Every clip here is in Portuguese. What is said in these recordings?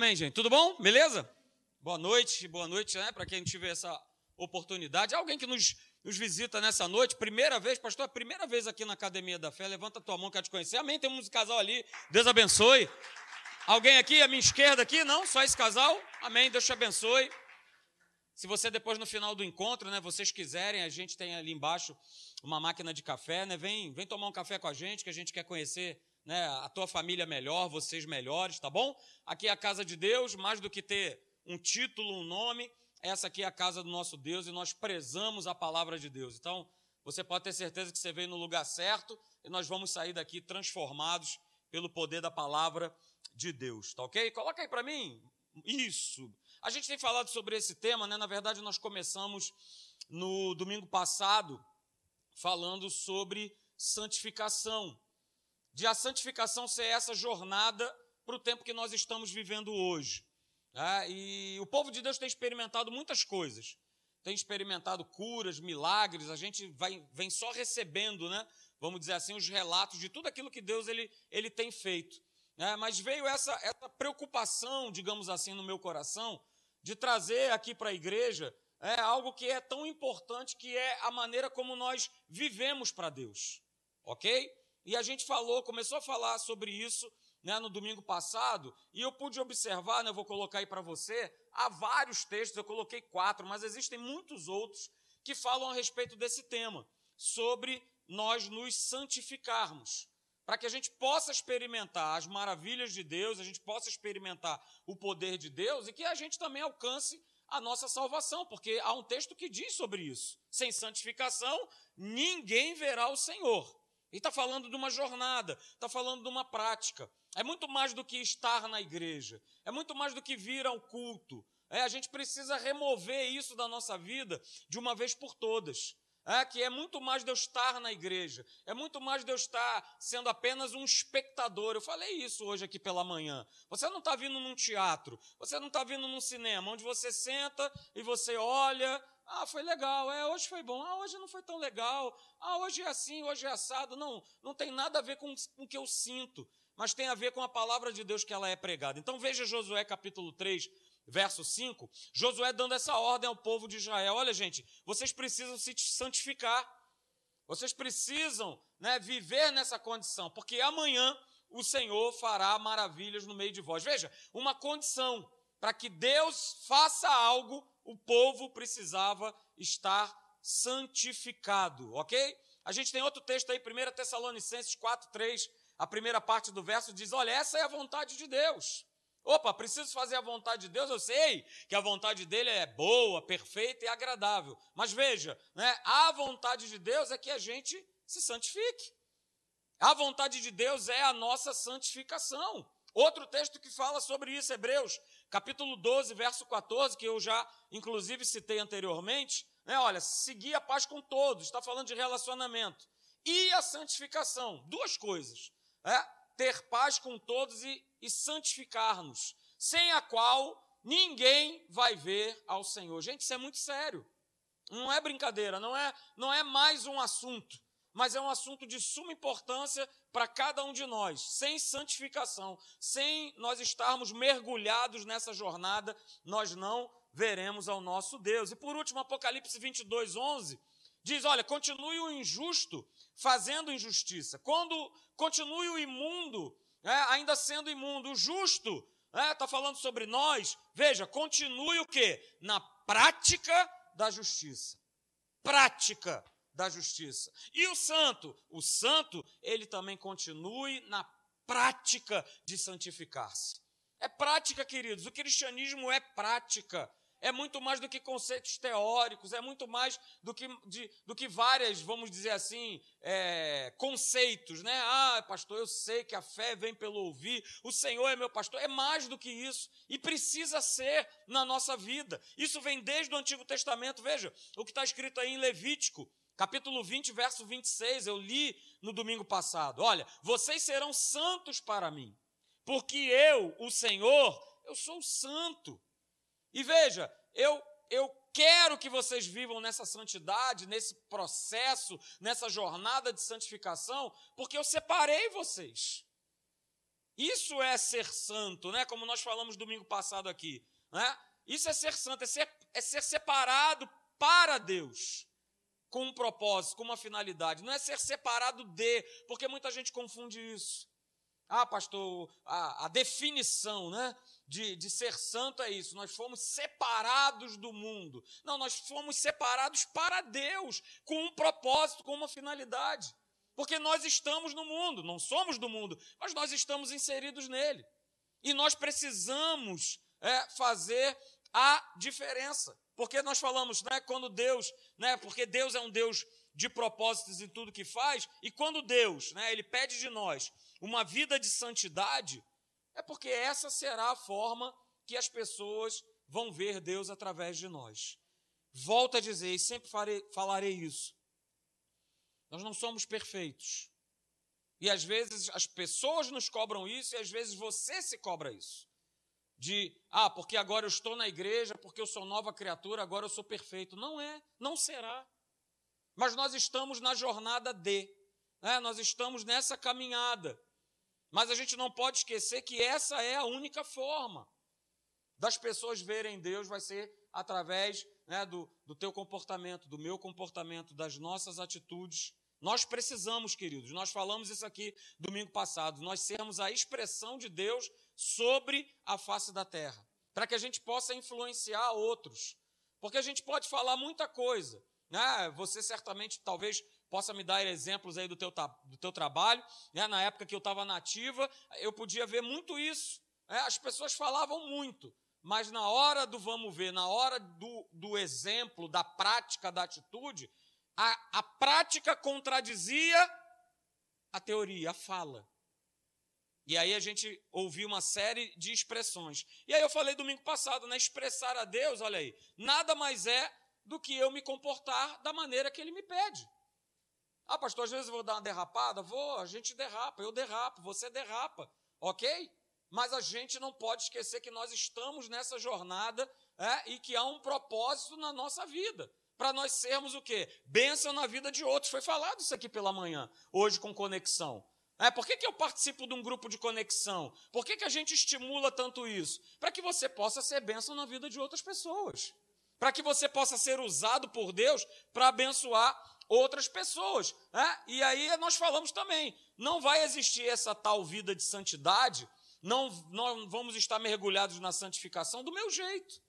Amém, gente. Tudo bom? Beleza? Boa noite, boa noite, né? Para quem tiver essa oportunidade. Alguém que nos, nos visita nessa noite, primeira vez, pastor, é a primeira vez aqui na Academia da Fé. Levanta a tua mão, quero te conhecer. Amém. Temos um casal ali. Deus abençoe. Alguém aqui, à minha esquerda aqui? Não? Só esse casal? Amém. Deus te abençoe. Se você depois no final do encontro, né, vocês quiserem, a gente tem ali embaixo uma máquina de café, né? Vem, vem tomar um café com a gente, que a gente quer conhecer né, a tua família melhor, vocês melhores, tá bom? Aqui é a casa de Deus, mais do que ter um título, um nome, essa aqui é a casa do nosso Deus e nós prezamos a palavra de Deus. Então, você pode ter certeza que você veio no lugar certo e nós vamos sair daqui transformados pelo poder da palavra de Deus, tá ok? Coloca aí para mim. Isso. A gente tem falado sobre esse tema, né? Na verdade, nós começamos no domingo passado falando sobre santificação de a santificação ser essa jornada para o tempo que nós estamos vivendo hoje. É, e o povo de Deus tem experimentado muitas coisas. Tem experimentado curas, milagres, a gente vai, vem só recebendo, né? Vamos dizer assim, os relatos de tudo aquilo que Deus ele, ele tem feito. É, mas veio essa, essa preocupação, digamos assim, no meu coração, de trazer aqui para a igreja é, algo que é tão importante, que é a maneira como nós vivemos para Deus. Ok? E a gente falou, começou a falar sobre isso né, no domingo passado, e eu pude observar, né, eu vou colocar aí para você, há vários textos, eu coloquei quatro, mas existem muitos outros que falam a respeito desse tema, sobre nós nos santificarmos, para que a gente possa experimentar as maravilhas de Deus, a gente possa experimentar o poder de Deus e que a gente também alcance a nossa salvação, porque há um texto que diz sobre isso. Sem santificação, ninguém verá o Senhor. E está falando de uma jornada, está falando de uma prática. É muito mais do que estar na igreja, é muito mais do que vir ao culto. É, a gente precisa remover isso da nossa vida de uma vez por todas. É, que é muito mais de eu estar na igreja, é muito mais de eu estar sendo apenas um espectador. Eu falei isso hoje aqui pela manhã. Você não está vindo num teatro, você não está vindo num cinema, onde você senta e você olha, ah, foi legal. É, hoje foi bom. Ah, hoje não foi tão legal. Ah, hoje é assim, hoje é assado. Não, não tem nada a ver com, com o que eu sinto, mas tem a ver com a palavra de Deus que ela é pregada. Então veja Josué capítulo 3, verso 5. Josué dando essa ordem ao povo de Israel: Olha, gente, vocês precisam se santificar. Vocês precisam né, viver nessa condição, porque amanhã o Senhor fará maravilhas no meio de vós. Veja, uma condição para que Deus faça algo o povo precisava estar santificado, ok? A gente tem outro texto aí, 1 Tessalonicenses 4, 3, a primeira parte do verso diz: Olha, essa é a vontade de Deus. Opa, preciso fazer a vontade de Deus, eu sei que a vontade dele é boa, perfeita e agradável. Mas veja, né, a vontade de Deus é que a gente se santifique. A vontade de Deus é a nossa santificação. Outro texto que fala sobre isso, Hebreus, capítulo 12, verso 14, que eu já inclusive citei anteriormente, né? Olha, seguir a paz com todos, está falando de relacionamento. E a santificação, duas coisas. É? Ter paz com todos e, e santificar-nos, sem a qual ninguém vai ver ao Senhor. Gente, isso é muito sério. Não é brincadeira, não é, não é mais um assunto mas é um assunto de suma importância para cada um de nós. Sem santificação, sem nós estarmos mergulhados nessa jornada, nós não veremos ao nosso Deus. E por último, Apocalipse 22, 11, diz: Olha, continue o injusto fazendo injustiça, quando continue o imundo, é, ainda sendo imundo, o justo, está é, tá falando sobre nós, veja, continue o que? Na prática da justiça. Prática da justiça. E o santo? O santo, ele também continue na prática de santificar-se. É prática, queridos. O cristianismo é prática. É muito mais do que conceitos teóricos, é muito mais do que, de, do que várias, vamos dizer assim, é, conceitos, né? Ah, pastor, eu sei que a fé vem pelo ouvir, o Senhor é meu pastor. É mais do que isso e precisa ser na nossa vida. Isso vem desde o Antigo Testamento. Veja o que está escrito aí em Levítico, capítulo 20, verso 26, eu li no domingo passado. Olha, vocês serão santos para mim, porque eu, o Senhor, eu sou santo. E veja, eu eu quero que vocês vivam nessa santidade, nesse processo, nessa jornada de santificação, porque eu separei vocês. Isso é ser santo, né? Como nós falamos domingo passado aqui, né? Isso é ser santo, é ser, é ser separado para Deus, com um propósito, com uma finalidade. Não é ser separado de, porque muita gente confunde isso. Ah, pastor, a, a definição né, de, de ser santo é isso. Nós fomos separados do mundo. Não, nós fomos separados para Deus, com um propósito, com uma finalidade. Porque nós estamos no mundo, não somos do mundo, mas nós estamos inseridos nele. E nós precisamos é, fazer a diferença. Porque nós falamos, né, quando Deus, né, porque Deus é um Deus de propósitos em tudo que faz, e quando Deus, né, ele pede de nós uma vida de santidade, é porque essa será a forma que as pessoas vão ver Deus através de nós. Volto a dizer, e sempre farei, falarei isso. Nós não somos perfeitos. E às vezes as pessoas nos cobram isso, e às vezes você se cobra isso. De, ah, porque agora eu estou na igreja, porque eu sou nova criatura, agora eu sou perfeito. Não é, não será. Mas nós estamos na jornada de, né? nós estamos nessa caminhada. Mas a gente não pode esquecer que essa é a única forma das pessoas verem Deus, vai ser através né, do, do teu comportamento, do meu comportamento, das nossas atitudes. Nós precisamos, queridos, nós falamos isso aqui domingo passado, nós sermos a expressão de Deus sobre a face da terra, para que a gente possa influenciar outros. Porque a gente pode falar muita coisa, né? Você certamente talvez possa me dar exemplos aí do teu, do teu trabalho. Né? Na época que eu estava nativa, eu podia ver muito isso. Né? As pessoas falavam muito, mas na hora do vamos ver, na hora do, do exemplo, da prática, da atitude, a, a prática contradizia a teoria, a fala. E aí a gente ouviu uma série de expressões. E aí eu falei domingo passado, né? Expressar a Deus, olha aí, nada mais é do que eu me comportar da maneira que ele me pede. Ah, pastor, às vezes eu vou dar uma derrapada? Vou, a gente derrapa, eu derrapo, você derrapa, ok? Mas a gente não pode esquecer que nós estamos nessa jornada é, e que há um propósito na nossa vida. Para nós sermos o quê? Bênção na vida de outros. Foi falado isso aqui pela manhã, hoje com conexão. É, por que, que eu participo de um grupo de conexão? Por que, que a gente estimula tanto isso? Para que você possa ser bênção na vida de outras pessoas. Para que você possa ser usado por Deus para abençoar outras pessoas. Né? E aí nós falamos também: não vai existir essa tal vida de santidade, não, não vamos estar mergulhados na santificação do meu jeito,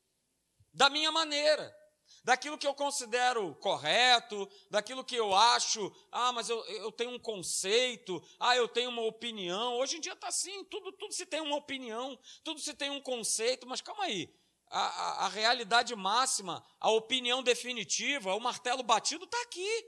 da minha maneira, daquilo que eu considero correto, daquilo que eu acho, ah, mas eu, eu tenho um conceito, ah, eu tenho uma opinião. Hoje em dia está assim, tudo, tudo se tem uma opinião, tudo se tem um conceito, mas calma aí. A, a, a realidade máxima, a opinião definitiva, o martelo batido está aqui.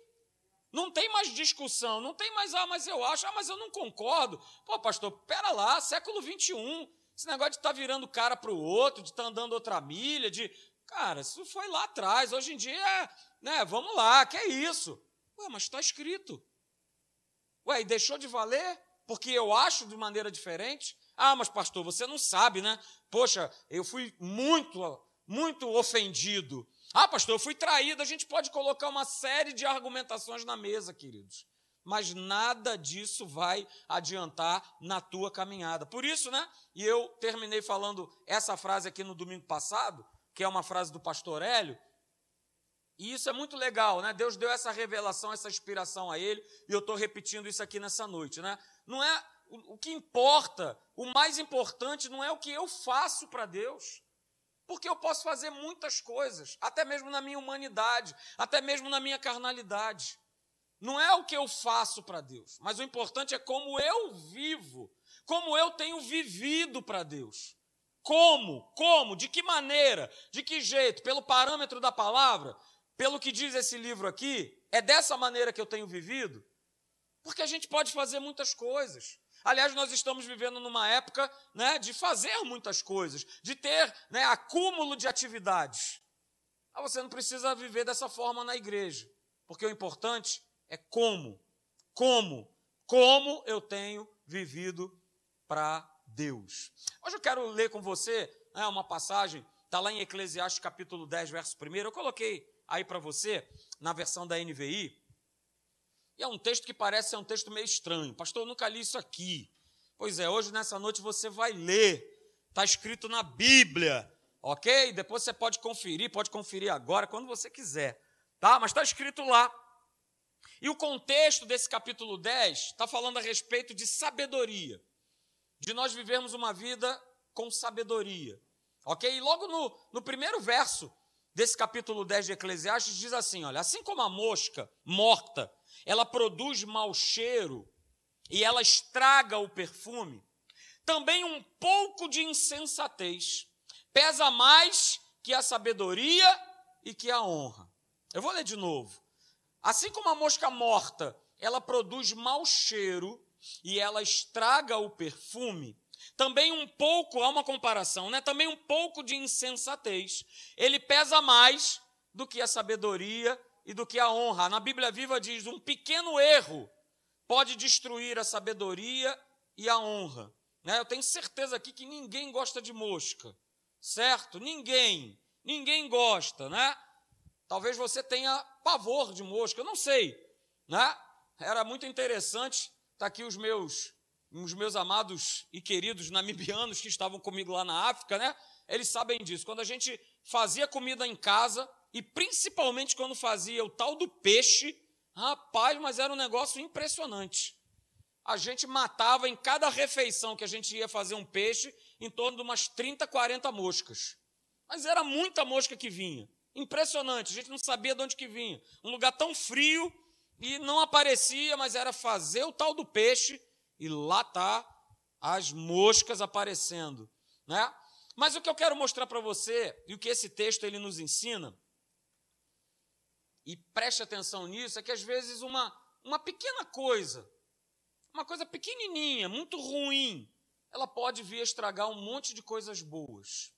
Não tem mais discussão, não tem mais, ah, mas eu acho, ah, mas eu não concordo. Pô, pastor, pera lá, século 21. Esse negócio de estar tá virando cara para o outro, de estar tá andando outra milha, de. Cara, isso foi lá atrás. Hoje em dia, né, vamos lá, que é isso? Ué, mas está escrito. Ué, e deixou de valer? Porque eu acho de maneira diferente? Ah, mas pastor, você não sabe, né? Poxa, eu fui muito, muito ofendido. Ah, pastor, eu fui traído. A gente pode colocar uma série de argumentações na mesa, queridos. Mas nada disso vai adiantar na tua caminhada. Por isso, né? E eu terminei falando essa frase aqui no domingo passado, que é uma frase do pastor Hélio. E isso é muito legal, né? Deus deu essa revelação, essa inspiração a ele, e eu estou repetindo isso aqui nessa noite, né? Não é o, o que importa, o mais importante não é o que eu faço para Deus. Porque eu posso fazer muitas coisas, até mesmo na minha humanidade, até mesmo na minha carnalidade. Não é o que eu faço para Deus, mas o importante é como eu vivo, como eu tenho vivido para Deus. Como? Como? De que maneira? De que jeito? Pelo parâmetro da palavra? Pelo que diz esse livro aqui? É dessa maneira que eu tenho vivido? Porque a gente pode fazer muitas coisas. Aliás, nós estamos vivendo numa época né, de fazer muitas coisas, de ter né, acúmulo de atividades. Ah, você não precisa viver dessa forma na igreja, porque o importante é como, como, como eu tenho vivido para Deus. Hoje eu quero ler com você né, uma passagem, está lá em Eclesiastes capítulo 10, verso 1. Eu coloquei aí para você, na versão da NVI, e é um texto que parece ser um texto meio estranho. Pastor, eu nunca li isso aqui. Pois é, hoje nessa noite você vai ler. Está escrito na Bíblia, ok? Depois você pode conferir, pode conferir agora, quando você quiser, tá? Mas está escrito lá. E o contexto desse capítulo 10 está falando a respeito de sabedoria, de nós vivermos uma vida com sabedoria, ok? E logo no, no primeiro verso desse capítulo 10 de Eclesiastes diz assim: olha, assim como a mosca morta, ela produz mau cheiro e ela estraga o perfume, também um pouco de insensatez pesa mais que a sabedoria e que a honra. Eu vou ler de novo. Assim como a mosca morta, ela produz mau cheiro e ela estraga o perfume, também um pouco, há uma comparação, né? Também um pouco de insensatez. Ele pesa mais do que a sabedoria e do que a honra. Na Bíblia Viva diz: um pequeno erro pode destruir a sabedoria e a honra. Né? Eu tenho certeza aqui que ninguém gosta de mosca, certo? Ninguém, ninguém gosta, né? Talvez você tenha pavor de mosca, eu não sei, né? Era muito interessante, tá aqui os meus os meus amados e queridos namibianos que estavam comigo lá na África, né? Eles sabem disso. Quando a gente fazia comida em casa, e principalmente quando fazia o tal do peixe, rapaz, mas era um negócio impressionante. A gente matava em cada refeição que a gente ia fazer um peixe, em torno de umas 30, 40 moscas. Mas era muita mosca que vinha. Impressionante, a gente não sabia de onde que vinha. Um lugar tão frio e não aparecia, mas era fazer o tal do peixe e lá tá as moscas aparecendo, né? Mas o que eu quero mostrar para você e o que esse texto ele nos ensina e preste atenção nisso é que às vezes uma uma pequena coisa, uma coisa pequenininha, muito ruim, ela pode vir a estragar um monte de coisas boas.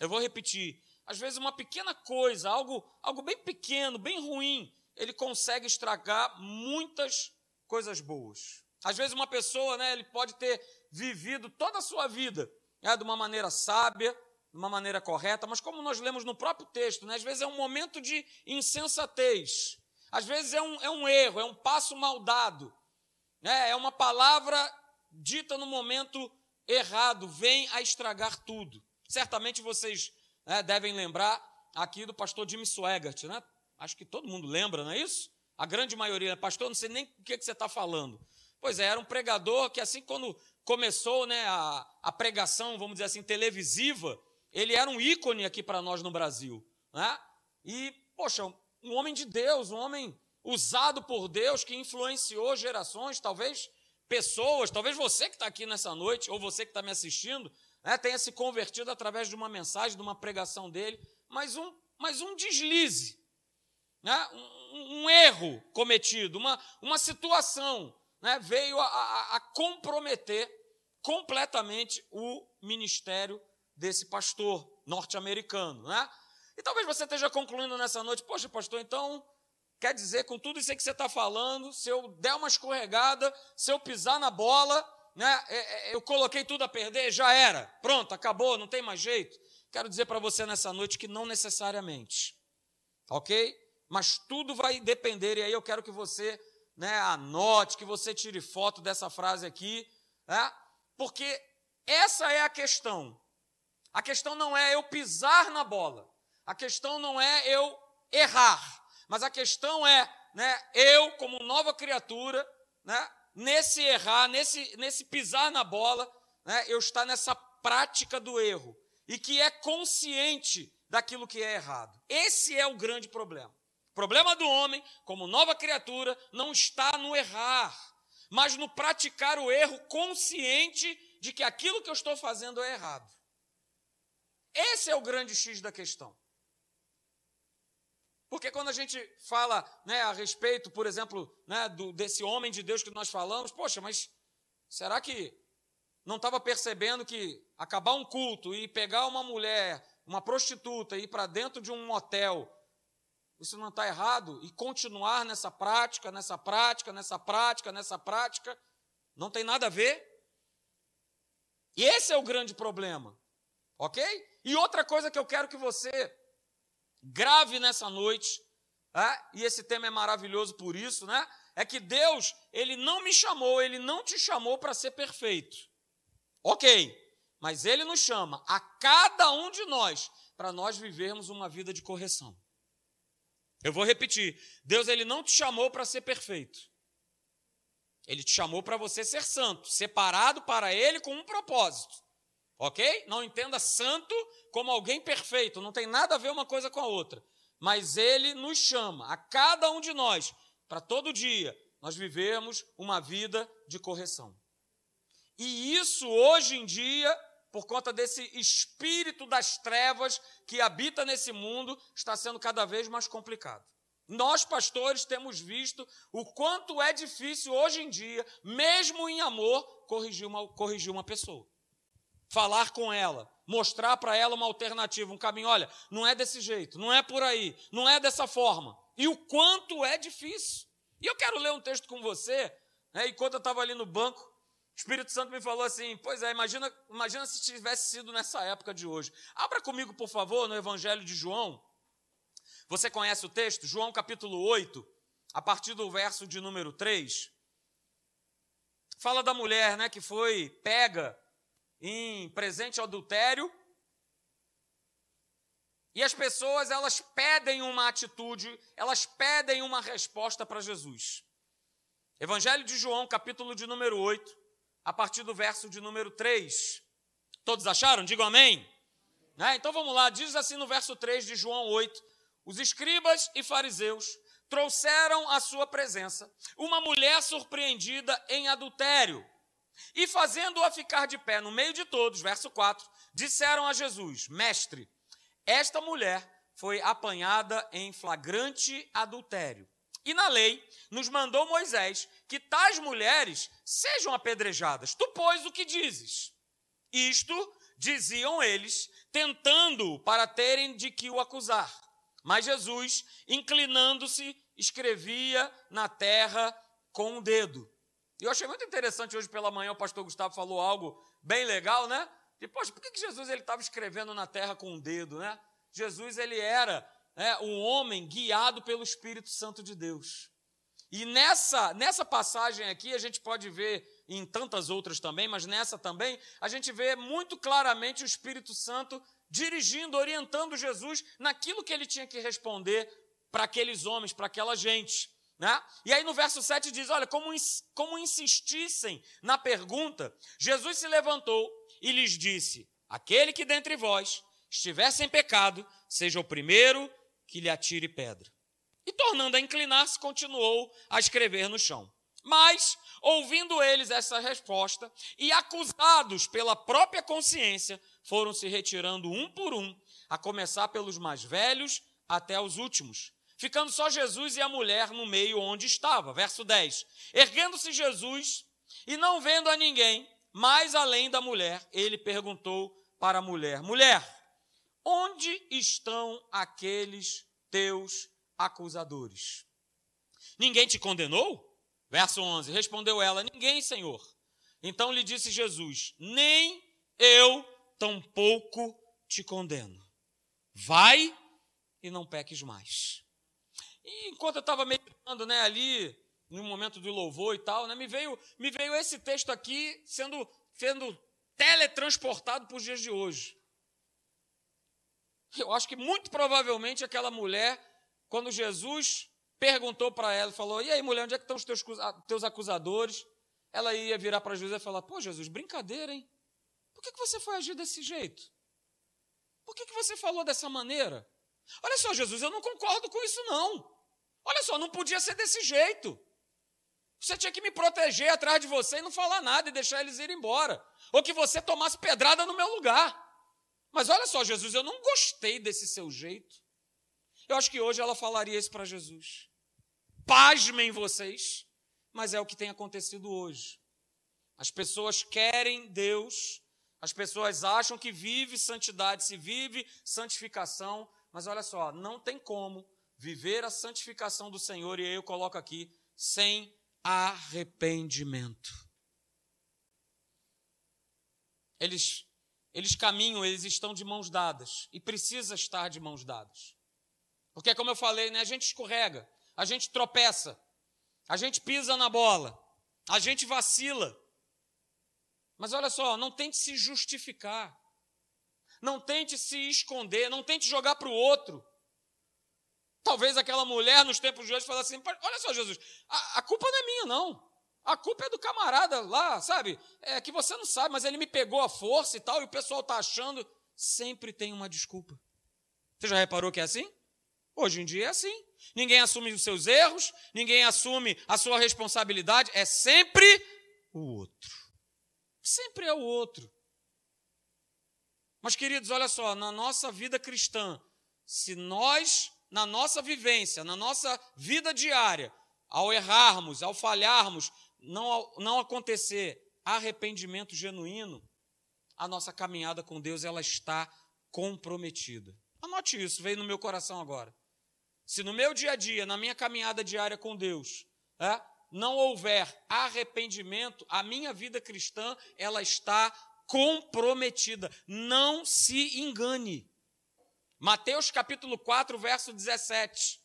Eu vou repetir. Às vezes uma pequena coisa, algo, algo bem pequeno, bem ruim, ele consegue estragar muitas coisas boas. Às vezes uma pessoa, né, ele pode ter vivido toda a sua vida né, de uma maneira sábia, de uma maneira correta, mas como nós lemos no próprio texto, né, às vezes é um momento de insensatez, às vezes é um, é um erro, é um passo mal dado, né, é uma palavra dita no momento errado, vem a estragar tudo. Certamente vocês né, devem lembrar aqui do pastor Jimmy Swaggart, né? Acho que todo mundo lembra, não é isso? A grande maioria, pastor, não sei nem o que, você está falando. Pois é, era um pregador que, assim, quando começou né, a, a pregação, vamos dizer assim, televisiva, ele era um ícone aqui para nós no Brasil. Né? E, poxa, um homem de Deus, um homem usado por Deus, que influenciou gerações, talvez pessoas, talvez você que está aqui nessa noite, ou você que está me assistindo, né, tenha se convertido através de uma mensagem, de uma pregação dele, mas um, mas um deslize, né, um, um erro cometido, uma, uma situação né, veio a, a, a comprometer completamente o ministério desse pastor norte-americano. Né? E talvez você esteja concluindo nessa noite, poxa, pastor, então quer dizer, com tudo isso que você está falando, se eu der uma escorregada, se eu pisar na bola, né, é, é, eu coloquei tudo a perder, já era, pronto, acabou, não tem mais jeito. Quero dizer para você nessa noite que não necessariamente, ok? Mas tudo vai depender, e aí eu quero que você né, anote, que você tire foto dessa frase aqui, né, porque essa é a questão. A questão não é eu pisar na bola, a questão não é eu errar, mas a questão é né, eu, como nova criatura, né, nesse errar, nesse, nesse pisar na bola, né, eu estar nessa prática do erro e que é consciente daquilo que é errado. Esse é o grande problema problema do homem, como nova criatura, não está no errar, mas no praticar o erro consciente de que aquilo que eu estou fazendo é errado. Esse é o grande X da questão. Porque quando a gente fala né, a respeito, por exemplo, né, do, desse homem de Deus que nós falamos, poxa, mas será que não estava percebendo que acabar um culto e pegar uma mulher, uma prostituta, e ir para dentro de um motel isso não está errado, e continuar nessa prática, nessa prática, nessa prática, nessa prática, não tem nada a ver. E esse é o grande problema, ok? E outra coisa que eu quero que você grave nessa noite, é, e esse tema é maravilhoso por isso, né? É que Deus, Ele não me chamou, Ele não te chamou para ser perfeito. Ok, mas ele nos chama a cada um de nós para nós vivermos uma vida de correção. Eu vou repetir: Deus ele não te chamou para ser perfeito. Ele te chamou para você ser santo, separado para ele com um propósito. Ok? Não entenda santo como alguém perfeito, não tem nada a ver uma coisa com a outra. Mas ele nos chama, a cada um de nós, para todo dia nós vivemos uma vida de correção. E isso hoje em dia, por conta desse espírito das trevas que habita nesse mundo, está sendo cada vez mais complicado. Nós, pastores, temos visto o quanto é difícil hoje em dia, mesmo em amor, corrigir uma, corrigir uma pessoa. Falar com ela, mostrar para ela uma alternativa, um caminho. Olha, não é desse jeito, não é por aí, não é dessa forma. E o quanto é difícil. E eu quero ler um texto com você, né, enquanto eu estava ali no banco, Espírito Santo me falou assim: Pois é, imagina, imagina se tivesse sido nessa época de hoje. Abra comigo, por favor, no Evangelho de João. Você conhece o texto? João capítulo 8, a partir do verso de número 3. Fala da mulher né, que foi pega em presente adultério. E as pessoas, elas pedem uma atitude, elas pedem uma resposta para Jesus. Evangelho de João, capítulo de número 8, a partir do verso de número 3. Todos acharam? Digam amém. Né? Então vamos lá, diz assim no verso 3 de João 8: Os escribas e fariseus trouxeram à sua presença uma mulher surpreendida em adultério. E fazendo-a ficar de pé no meio de todos, verso 4, disseram a Jesus: Mestre, esta mulher foi apanhada em flagrante adultério. E na lei nos mandou Moisés que tais mulheres sejam apedrejadas. Tu, pois, o que dizes? Isto diziam eles, tentando para terem de que o acusar. Mas Jesus, inclinando-se, escrevia na terra com o um dedo. E eu achei muito interessante hoje pela manhã o pastor Gustavo falou algo bem legal, né? E, poxa, por que, Jesus estava escrevendo na terra com o um dedo, né? Jesus ele era né, um homem guiado pelo Espírito Santo de Deus. E nessa, nessa passagem aqui, a gente pode ver em tantas outras também, mas nessa também, a gente vê muito claramente o Espírito Santo dirigindo, orientando Jesus naquilo que ele tinha que responder para aqueles homens, para aquela gente. Né? E aí no verso 7 diz: Olha, como, como insistissem na pergunta, Jesus se levantou e lhes disse: Aquele que dentre vós estiver sem pecado, seja o primeiro que lhe atire pedra. E tornando a inclinar-se, continuou a escrever no chão. Mas, ouvindo eles essa resposta e acusados pela própria consciência, foram se retirando um por um, a começar pelos mais velhos até os últimos, ficando só Jesus e a mulher no meio onde estava. Verso 10. Erguendo-se Jesus e não vendo a ninguém, mais além da mulher, ele perguntou para a mulher: Mulher, onde estão aqueles teus acusadores? Ninguém te condenou? Verso 11: Respondeu ela: Ninguém, Senhor. Então lhe disse Jesus: Nem eu tampouco te condeno. Vai e não peques mais. E enquanto eu estava meditando né, ali, no momento do louvor e tal, né, me, veio, me veio esse texto aqui sendo, sendo teletransportado para os dias de hoje. Eu acho que muito provavelmente aquela mulher, quando Jesus perguntou para ela, falou: E aí, mulher, onde é que estão os teus, teus acusadores? Ela ia virar para Jesus e falar: Pô, Jesus, brincadeira, hein? Por que, que você foi agir desse jeito? Por que, que você falou dessa maneira? Olha só, Jesus, eu não concordo com isso, não. Olha só, não podia ser desse jeito. Você tinha que me proteger atrás de você e não falar nada e deixar eles ir embora. Ou que você tomasse pedrada no meu lugar. Mas olha só, Jesus, eu não gostei desse seu jeito. Eu acho que hoje ela falaria isso para Jesus. Pasmem vocês, mas é o que tem acontecido hoje. As pessoas querem Deus, as pessoas acham que vive santidade, se vive santificação, mas olha só, não tem como viver a santificação do Senhor, e aí eu coloco aqui, sem arrependimento. Eles eles caminham, eles estão de mãos dadas e precisa estar de mãos dadas. Porque como eu falei, né, a gente escorrega, a gente tropeça, a gente pisa na bola, a gente vacila. Mas olha só, não tente se justificar. Não tente se esconder, não tente jogar para o outro. Talvez aquela mulher nos tempos de hoje fale assim: olha só, Jesus, a, a, culpa não é minha, não. A culpa é do camarada lá, sabe? É que você não sabe, mas ele me pegou a força e tal, e o pessoal está achando. Sempre tem uma desculpa. Você já reparou que é assim? Hoje em dia é assim. Ninguém assume os seus erros, ninguém assume a sua responsabilidade, é sempre o outro. Sempre é o outro. Mas, queridos, olha só, na nossa vida cristã, se nós, na nossa vivência, na nossa vida diária, ao errarmos, ao falharmos, não, não acontecer arrependimento genuíno, a nossa caminhada com Deus ela está comprometida. Anote isso, veio no meu coração agora. Se no meu dia a dia, na minha caminhada diária com Deus, é, não houver arrependimento, a minha vida cristã ela está comprometida. Não se engane. Mateus capítulo 4, verso 17.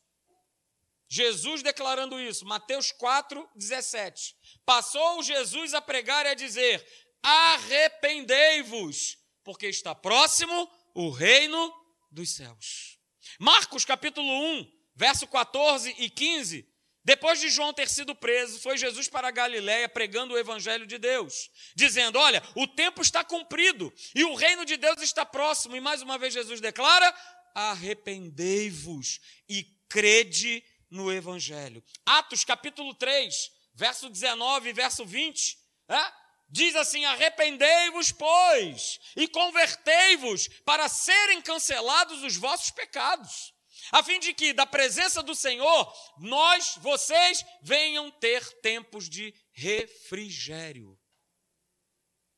Jesus declarando isso, Mateus 4, 17. Passou Jesus a pregar e a dizer: Arrependei-vos, porque está próximo o reino dos céus. Marcos capítulo 1, verso 14 e 15. Depois de João ter sido preso, foi Jesus para a Galiléia pregando o evangelho de Deus, dizendo: "Olha, o tempo está cumprido e o reino de Deus está próximo". E mais uma vez Jesus declara: "Arrependei-vos e crede no evangelho". Atos capítulo 3, verso 19 e verso 20, é? Diz assim: arrependei-vos, pois, e convertei-vos para serem cancelados os vossos pecados a fim de que da presença do Senhor nós, vocês, venham ter tempos de refrigério.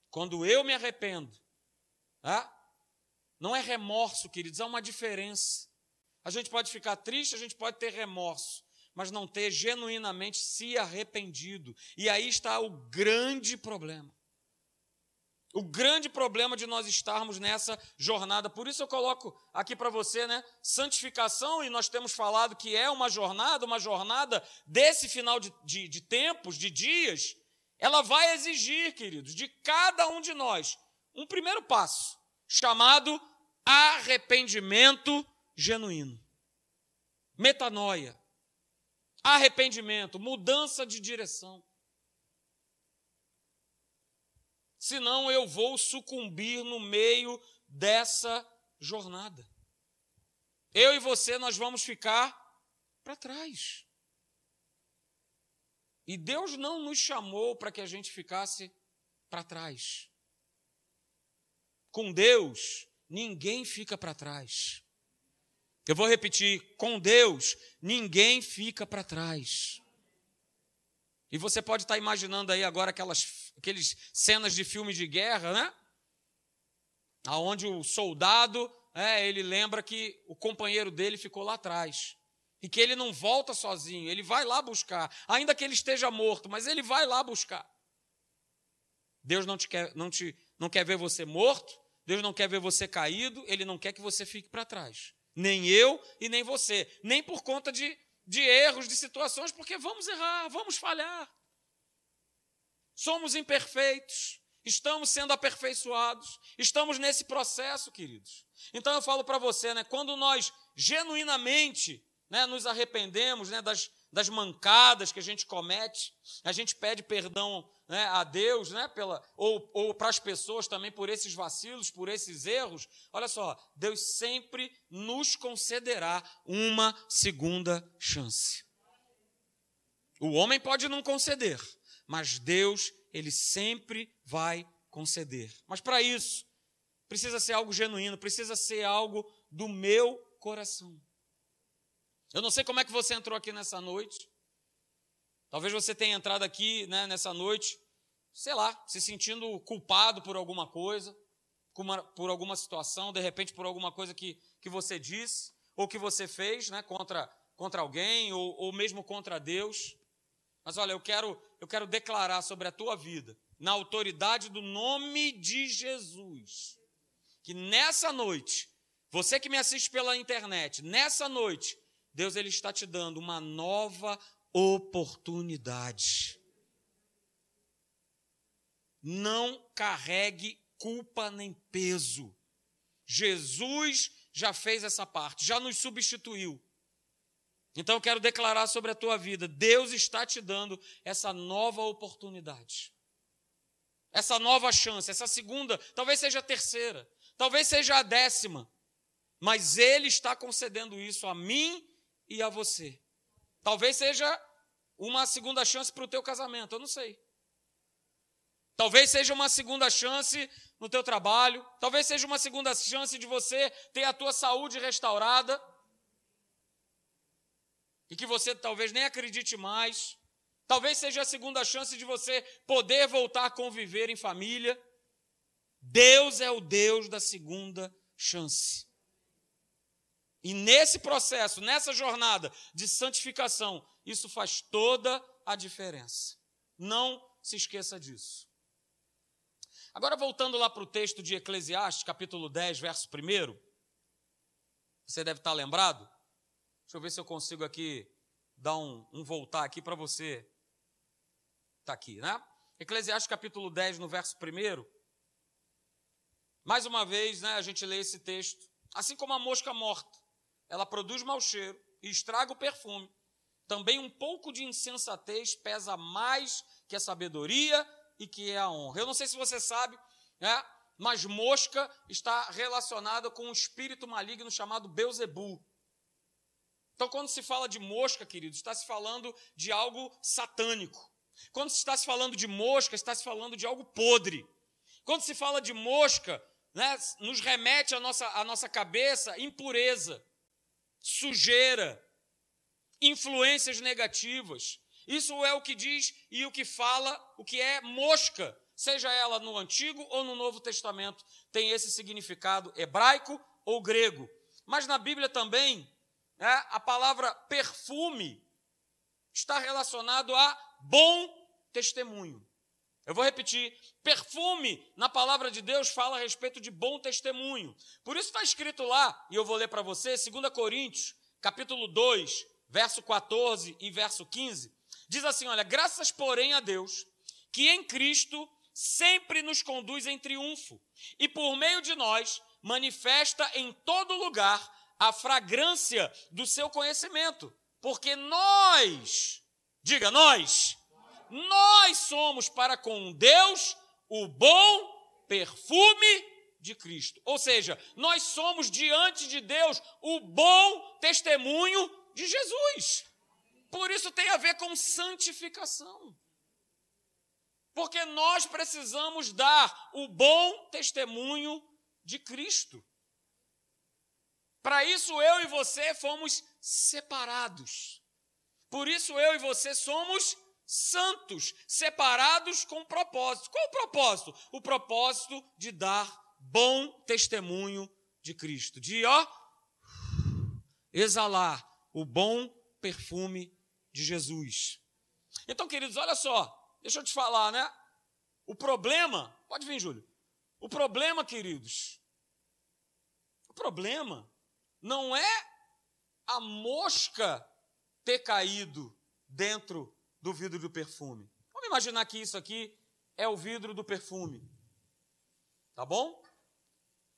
Quando eu me arrependo, ah, não é remorso, queridos, há uma diferença. A gente pode ficar triste, a gente pode ter remorso, mas não ter genuinamente se arrependido. E aí está o grande problema. O grande problema de nós estarmos nessa jornada, por isso eu coloco aqui para você, né? Santificação, e nós temos falado que é uma jornada, uma jornada desse final de, de, de tempos, de dias, ela vai exigir, queridos, de cada um de nós, um primeiro passo, chamado arrependimento genuíno. Metanoia. Arrependimento, mudança de direção. senão eu vou sucumbir no meio dessa jornada. Eu e você, nós vamos ficar para trás. E Deus não nos chamou para que a gente ficasse para trás. Com Deus, ninguém fica para trás. Eu vou repetir: com Deus, ninguém fica para trás. E você pode estar imaginando aí agora aquelas aqueles cenas de filme de guerra, né? Aonde o soldado, é, ele lembra que o companheiro dele ficou lá atrás. E que ele não volta sozinho, ele vai lá buscar, ainda que ele esteja morto, mas ele vai lá buscar. Deus não, te quer, não, te, não quer ver você morto, Deus não quer ver você caído, Ele não quer que você fique para trás. Nem eu e nem você. Nem por conta de de erros, de situações, porque vamos errar, vamos falhar. Somos imperfeitos, estamos sendo aperfeiçoados, estamos nesse processo, queridos. Então eu falo para você, né, quando nós genuinamente né, nos arrependemos né, das, das mancadas que a gente comete, a gente pede perdão né, a Deus, né, pela, ou, ou para as pessoas também por esses vacilos, por esses erros, olha só, Deus sempre nos concederá uma segunda chance. O homem pode não conceder, mas Deus, ele sempre vai conceder. Mas para isso, precisa ser algo genuíno, precisa ser algo do meu coração. Eu não sei como é que você entrou aqui nessa noite, Talvez você tenha entrado aqui né, nessa noite, sei lá, se sentindo culpado por alguma coisa, por alguma situação, de repente por alguma coisa que, que você disse ou que você fez né, contra, contra alguém ou, ou mesmo contra Deus. Mas olha, eu quero, eu quero declarar sobre a tua vida, na autoridade do nome de Jesus, que nessa noite, você que me assiste pela internet, nessa noite, Deus ele está te dando uma nova oportunidade. não carregue culpa nem peso. Jesus já fez essa parte, já nos substituiu. Então eu quero declarar sobre a tua vida: Deus está te dando essa nova oportunidade, essa nova chance, essa segunda, talvez seja a terceira, talvez seja a décima, mas Ele está concedendo isso a mim e a você. Talvez seja uma segunda chance para o teu casamento, eu não sei. Talvez seja uma segunda chance no teu trabalho, talvez seja uma segunda chance de você ter a tua saúde restaurada e que você talvez nem acredite mais. Talvez seja a segunda chance de você poder voltar a conviver em família. Deus é o Deus da segunda chance. E nesse processo, nessa jornada de santificação, isso faz toda a diferença. Não se esqueça disso. Agora, voltando lá para o texto de Eclesiastes, capítulo 10, verso 1. Você deve estar lembrado? Deixa eu ver se eu consigo aqui dar um, um voltar aqui para você. Está aqui, né? Eclesiastes capítulo 10, no verso 1. Mais uma vez, né, a gente lê esse texto. Assim como a mosca morta, ela produz mau cheiro e estraga o perfume. Também um pouco de insensatez pesa mais que a sabedoria e que é a honra. Eu não sei se você sabe, né, mas mosca está relacionada com um espírito maligno chamado Beuzebu. Então, quando se fala de mosca, queridos, está se falando de algo satânico. Quando se está se falando de mosca, está se falando de algo podre. Quando se fala de mosca, né, nos remete à nossa, à nossa cabeça impureza, sujeira, influências negativas. Isso é o que diz e o que fala, o que é mosca, seja ela no Antigo ou no Novo Testamento, tem esse significado hebraico ou grego. Mas na Bíblia também né, a palavra perfume está relacionado a bom testemunho. Eu vou repetir: perfume na palavra de Deus fala a respeito de bom testemunho. Por isso está escrito lá, e eu vou ler para você, 2 Coríntios, capítulo 2, verso 14 e verso 15. Diz assim: Olha, graças, porém, a Deus, que em Cristo sempre nos conduz em triunfo, e por meio de nós manifesta em todo lugar a fragrância do seu conhecimento, porque nós, diga nós, nós somos para com Deus o bom perfume de Cristo. Ou seja, nós somos diante de Deus o bom testemunho de Jesus. Por isso tem a ver com santificação. Porque nós precisamos dar o bom testemunho de Cristo. Para isso eu e você fomos separados. Por isso eu e você somos santos, separados com propósito. Qual o propósito? O propósito de dar bom testemunho de Cristo, de ó exalar o bom perfume de Jesus. Então, queridos, olha só, deixa eu te falar, né? O problema, pode vir, Júlio. O problema, queridos, o problema não é a mosca ter caído dentro do vidro do perfume. Vamos imaginar que isso aqui é o vidro do perfume. Tá bom?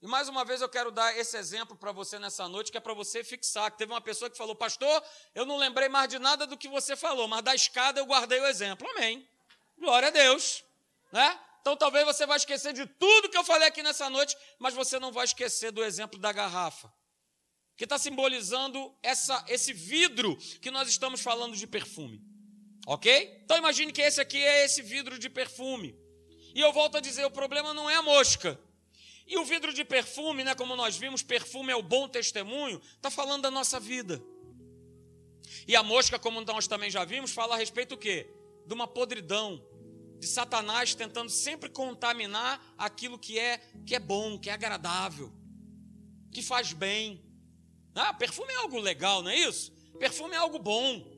E mais uma vez eu quero dar esse exemplo para você nessa noite, que é para você fixar. Teve uma pessoa que falou, pastor, eu não lembrei mais de nada do que você falou, mas da escada eu guardei o exemplo. Amém. Glória a Deus. Né? Então talvez você vai esquecer de tudo que eu falei aqui nessa noite, mas você não vai esquecer do exemplo da garrafa que está simbolizando essa, esse vidro que nós estamos falando de perfume. Ok? Então imagine que esse aqui é esse vidro de perfume. E eu volto a dizer: o problema não é a mosca. E o vidro de perfume, né, como nós vimos, perfume é o bom testemunho, está falando da nossa vida. E a mosca, como nós também já vimos, fala a respeito do quê? De uma podridão, de Satanás tentando sempre contaminar aquilo que é que é bom, que é agradável, que faz bem. Ah, perfume é algo legal, não é isso? Perfume é algo bom.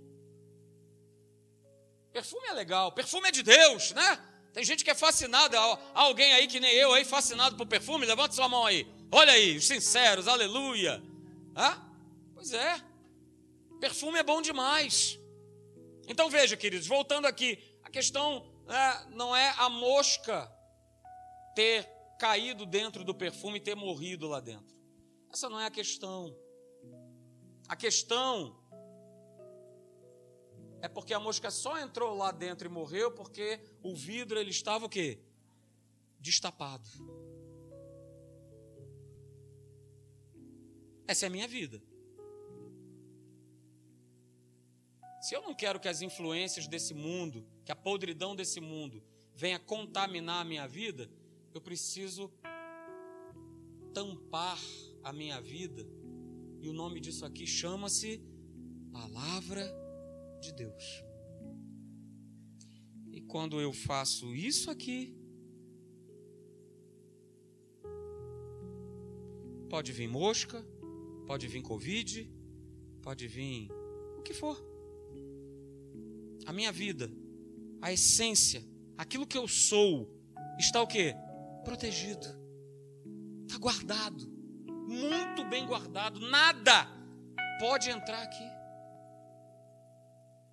Perfume é legal. Perfume é de Deus, né? Tem gente que é fascinada. Alguém aí que nem eu aí, fascinado por perfume? Levanta sua mão aí. Olha aí, os sinceros, aleluia. Ah? Pois é. Perfume é bom demais. Então veja, queridos, voltando aqui, a questão né, não é a mosca ter caído dentro do perfume e ter morrido lá dentro. Essa não é a questão. A questão é porque a mosca só entrou lá dentro e morreu porque o vidro ele estava o quê? Destapado. Essa é a minha vida. Se eu não quero que as influências desse mundo, que a podridão desse mundo venha contaminar a minha vida, eu preciso tampar a minha vida. E o nome disso aqui chama-se Palavra de Deus. E quando eu faço isso aqui, pode vir mosca, pode vir Covid, pode vir o que for. A minha vida, a essência, aquilo que eu sou, está o quê? Protegido. Está guardado. Muito bem guardado. Nada pode entrar aqui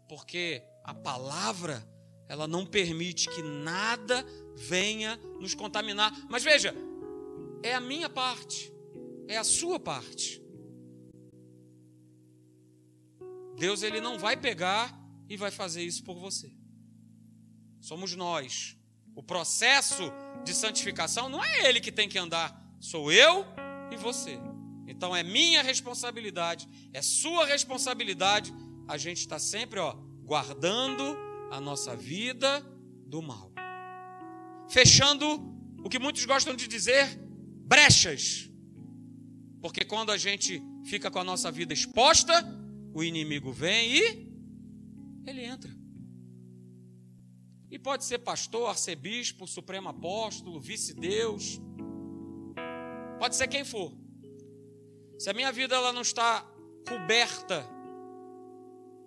porque a palavra ela não permite que nada venha nos contaminar. Mas veja, é a minha parte, é a sua parte. Deus ele não vai pegar e vai fazer isso por você. Somos nós. O processo de santificação não é ele que tem que andar, sou eu e você. Então é minha responsabilidade, é sua responsabilidade a gente está sempre ó, guardando a nossa vida do mal. Fechando o que muitos gostam de dizer, brechas. Porque quando a gente fica com a nossa vida exposta, o inimigo vem e ele entra. E pode ser pastor, arcebispo, supremo apóstolo, vice-deus. Pode ser quem for. Se a minha vida ela não está coberta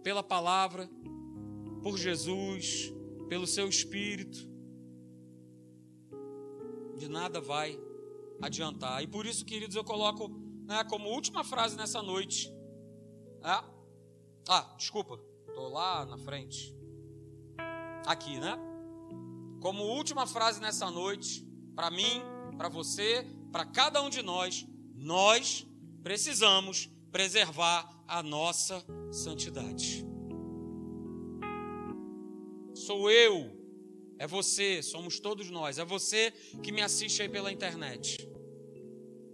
pela palavra, por Jesus, pelo seu espírito, de nada vai adiantar. E por isso, queridos, eu coloco né, como última frase nessa noite. Né? Ah, desculpa, estou lá na frente. Aqui, né? Como última frase nessa noite, para mim, para você, para cada um de nós, nós precisamos preservar a nossa santidade. Sou eu, é você, somos todos nós, é você que me assiste aí pela internet.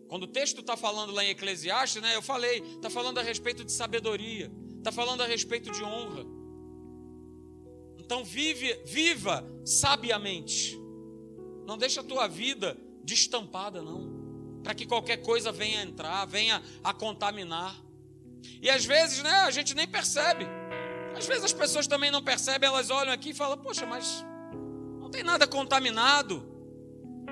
Quando o texto está falando lá em Eclesiastes, né, eu falei, está falando a respeito de sabedoria, está falando a respeito de honra. Então vive, viva sabiamente. Não deixa a tua vida destampada, não. Para que qualquer coisa venha entrar, venha a contaminar. E às vezes, né, a gente nem percebe. Às vezes as pessoas também não percebem, elas olham aqui e falam: Poxa, mas não tem nada contaminado.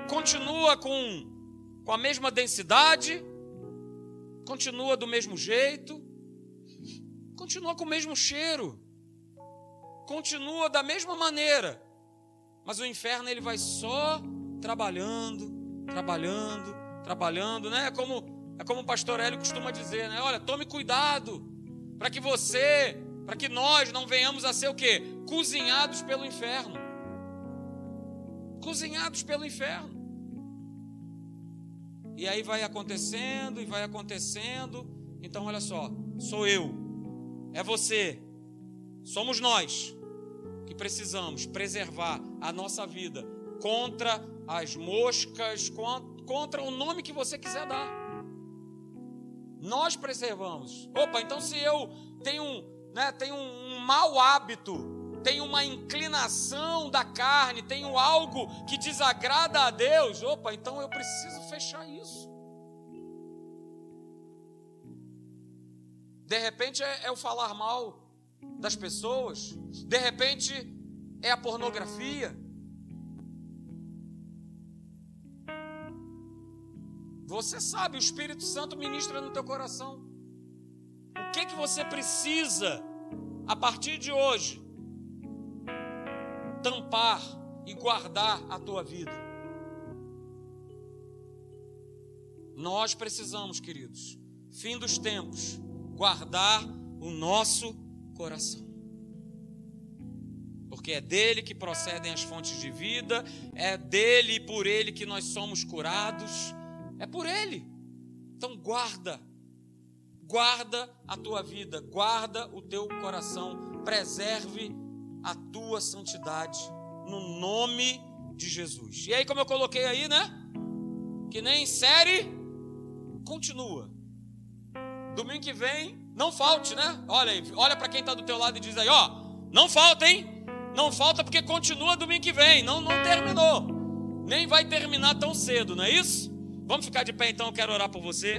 Continua com, com a mesma densidade, continua do mesmo jeito, continua com o mesmo cheiro, continua da mesma maneira. Mas o inferno ele vai só trabalhando, trabalhando, trabalhando, né? É como é como o pastor Hélio costuma dizer, né? Olha, tome cuidado para que você, para que nós não venhamos a ser o quê? Cozinhados pelo inferno. Cozinhados pelo inferno. E aí vai acontecendo e vai acontecendo. Então, olha só, sou eu, é você, somos nós que precisamos preservar a nossa vida contra as moscas, contra o nome que você quiser dar. Nós preservamos. Opa, então se eu tenho, né, tenho um mau hábito, tenho uma inclinação da carne, tenho algo que desagrada a Deus, opa, então eu preciso fechar isso. De repente é, é o falar mal das pessoas, de repente é a pornografia, Você sabe, o Espírito Santo ministra no teu coração. O que que você precisa a partir de hoje tampar e guardar a tua vida? Nós precisamos, queridos, fim dos tempos, guardar o nosso coração. porque é dele que procedem as fontes de vida, é dele e por ele que nós somos curados, é por ele. Então guarda, guarda a tua vida, guarda o teu coração, preserve a tua santidade no nome de Jesus. E aí, como eu coloquei aí, né? Que nem série, continua. Domingo que vem, não falte, né? Olha aí, olha para quem está do teu lado e diz aí, ó, não falta, hein? Não falta porque continua domingo que vem, não, não terminou. Nem vai terminar tão cedo, não é isso? Vamos ficar de pé então, eu quero orar por você.